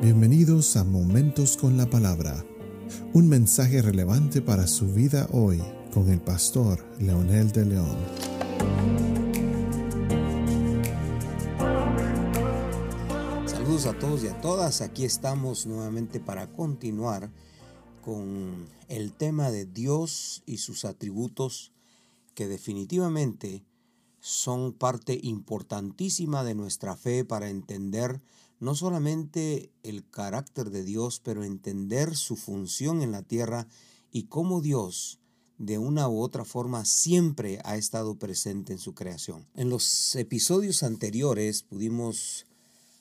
Bienvenidos a Momentos con la Palabra, un mensaje relevante para su vida hoy con el pastor Leonel de León. Saludos a todos y a todas, aquí estamos nuevamente para continuar con el tema de Dios y sus atributos que definitivamente son parte importantísima de nuestra fe para entender no solamente el carácter de Dios, pero entender su función en la tierra y cómo Dios de una u otra forma siempre ha estado presente en su creación. En los episodios anteriores pudimos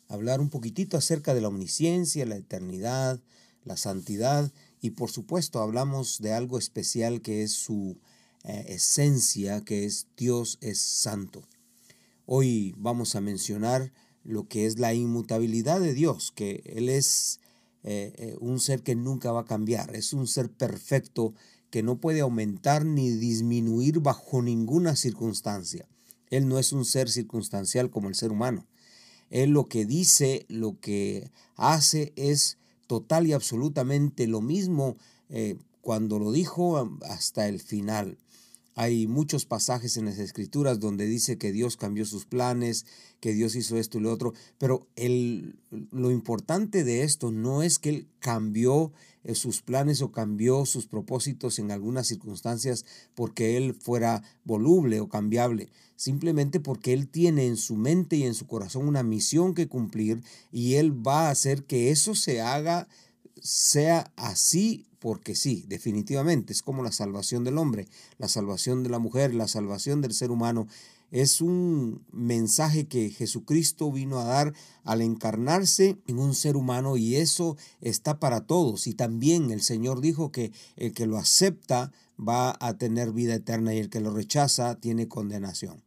hablar un poquitito acerca de la omnisciencia, la eternidad, la santidad y por supuesto hablamos de algo especial que es su eh, esencia, que es Dios es santo. Hoy vamos a mencionar lo que es la inmutabilidad de Dios, que Él es eh, eh, un ser que nunca va a cambiar, es un ser perfecto que no puede aumentar ni disminuir bajo ninguna circunstancia. Él no es un ser circunstancial como el ser humano. Él lo que dice, lo que hace es total y absolutamente lo mismo eh, cuando lo dijo hasta el final. Hay muchos pasajes en las escrituras donde dice que Dios cambió sus planes, que Dios hizo esto y lo otro, pero el, lo importante de esto no es que Él cambió eh, sus planes o cambió sus propósitos en algunas circunstancias porque Él fuera voluble o cambiable, simplemente porque Él tiene en su mente y en su corazón una misión que cumplir y Él va a hacer que eso se haga, sea así porque sí, definitivamente, es como la salvación del hombre, la salvación de la mujer, la salvación del ser humano. Es un mensaje que Jesucristo vino a dar al encarnarse en un ser humano y eso está para todos. Y también el Señor dijo que el que lo acepta va a tener vida eterna y el que lo rechaza tiene condenación.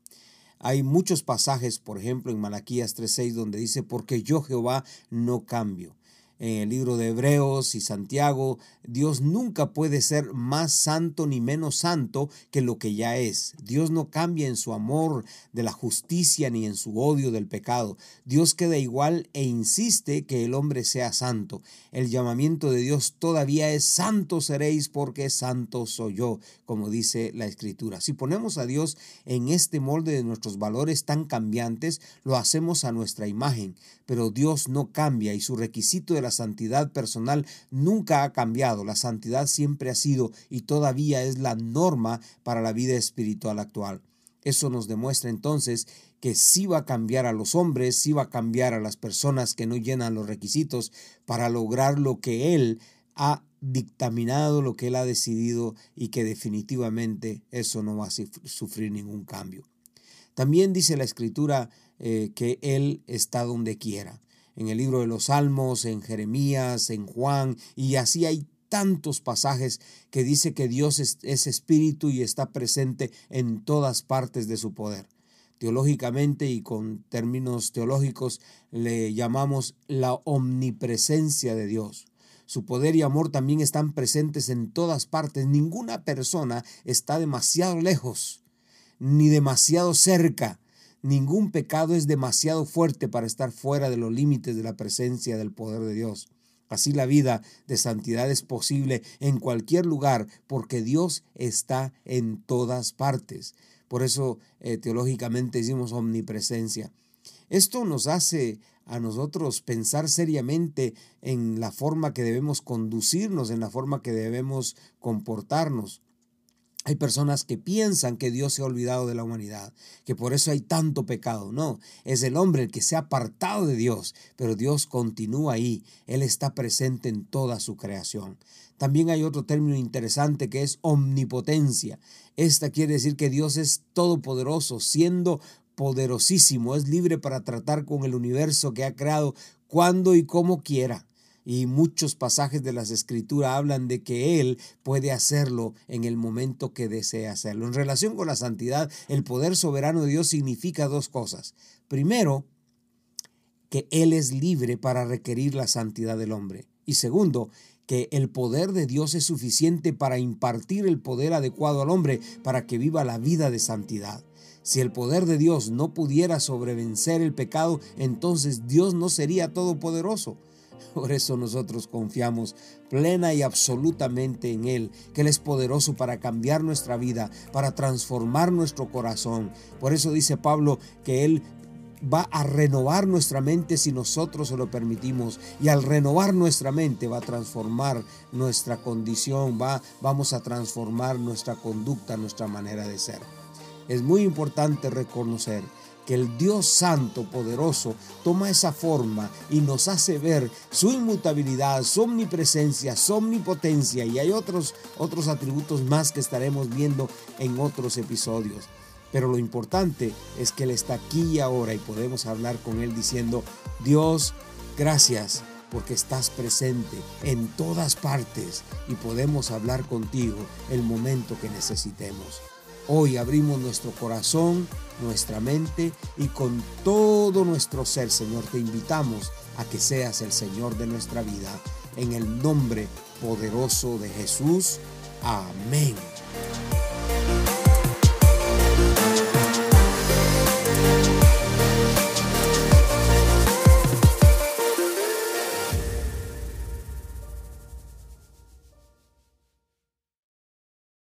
Hay muchos pasajes, por ejemplo, en Malaquías 3:6 donde dice, porque yo Jehová no cambio en el libro de Hebreos y Santiago, Dios nunca puede ser más santo ni menos santo que lo que ya es. Dios no cambia en su amor de la justicia ni en su odio del pecado. Dios queda igual e insiste que el hombre sea santo. El llamamiento de Dios todavía es santo seréis porque santo soy yo, como dice la escritura. Si ponemos a Dios en este molde de nuestros valores tan cambiantes, lo hacemos a nuestra imagen, pero Dios no cambia y su requisito de la santidad personal nunca ha cambiado. La santidad siempre ha sido y todavía es la norma para la vida espiritual actual. Eso nos demuestra entonces que sí va a cambiar a los hombres, sí va a cambiar a las personas que no llenan los requisitos para lograr lo que Él ha dictaminado, lo que Él ha decidido y que definitivamente eso no va a sufrir ningún cambio. También dice la escritura eh, que Él está donde quiera en el libro de los Salmos, en Jeremías, en Juan, y así hay tantos pasajes que dice que Dios es, espíritu y está presente en todas partes de su poder. Teológicamente y con términos teológicos le llamamos la omnipresencia de Dios. Su poder y amor también están presentes en todas partes. Ninguna persona está demasiado lejos ni demasiado cerca Ningún pecado es demasiado fuerte para estar fuera de los límites de la presencia del poder de Dios. Así la vida de santidad es posible en cualquier lugar porque Dios está en todas partes. Por eso eh, teológicamente decimos omnipresencia. Esto nos hace a nosotros pensar seriamente en la forma que debemos conducirnos, en la forma que debemos comportarnos. Hay personas que piensan que Dios se ha olvidado de la humanidad, que por eso hay tanto pecado. No, es el hombre el que se ha apartado de Dios, pero Dios continúa ahí. Él está presente en toda su creación. También hay otro término interesante que es omnipotencia. Esta quiere decir que Dios es todopoderoso, siendo poderosísimo, es libre para tratar con el universo que ha creado cuando y como quiera y muchos pasajes de las escrituras hablan de que Él puede hacerlo en el momento que desea hacerlo. En relación con la santidad, el poder soberano de Dios significa dos cosas. Primero, que Él es libre para requerir la santidad del hombre. Y segundo, que el poder de Dios es suficiente para impartir el poder adecuado al hombre para que viva la vida de santidad. Si el poder de Dios no pudiera sobrevencer el pecado, entonces Dios no sería todopoderoso. Por eso nosotros confiamos plena y absolutamente en Él, que Él es poderoso para cambiar nuestra vida, para transformar nuestro corazón. Por eso dice Pablo que Él va a renovar nuestra mente si nosotros se lo permitimos y al renovar nuestra mente va a transformar nuestra condición, va vamos a transformar nuestra conducta, nuestra manera de ser. Es muy importante reconocer que el Dios Santo poderoso toma esa forma y nos hace ver su inmutabilidad, su omnipresencia, su omnipotencia y hay otros otros atributos más que estaremos viendo en otros episodios. Pero lo importante es que Él está aquí y ahora y podemos hablar con Él diciendo, Dios, gracias porque estás presente en todas partes y podemos hablar contigo el momento que necesitemos. Hoy abrimos nuestro corazón, nuestra mente y con todo nuestro ser, Señor, te invitamos a que seas el Señor de nuestra vida. En el nombre poderoso de Jesús. Amén.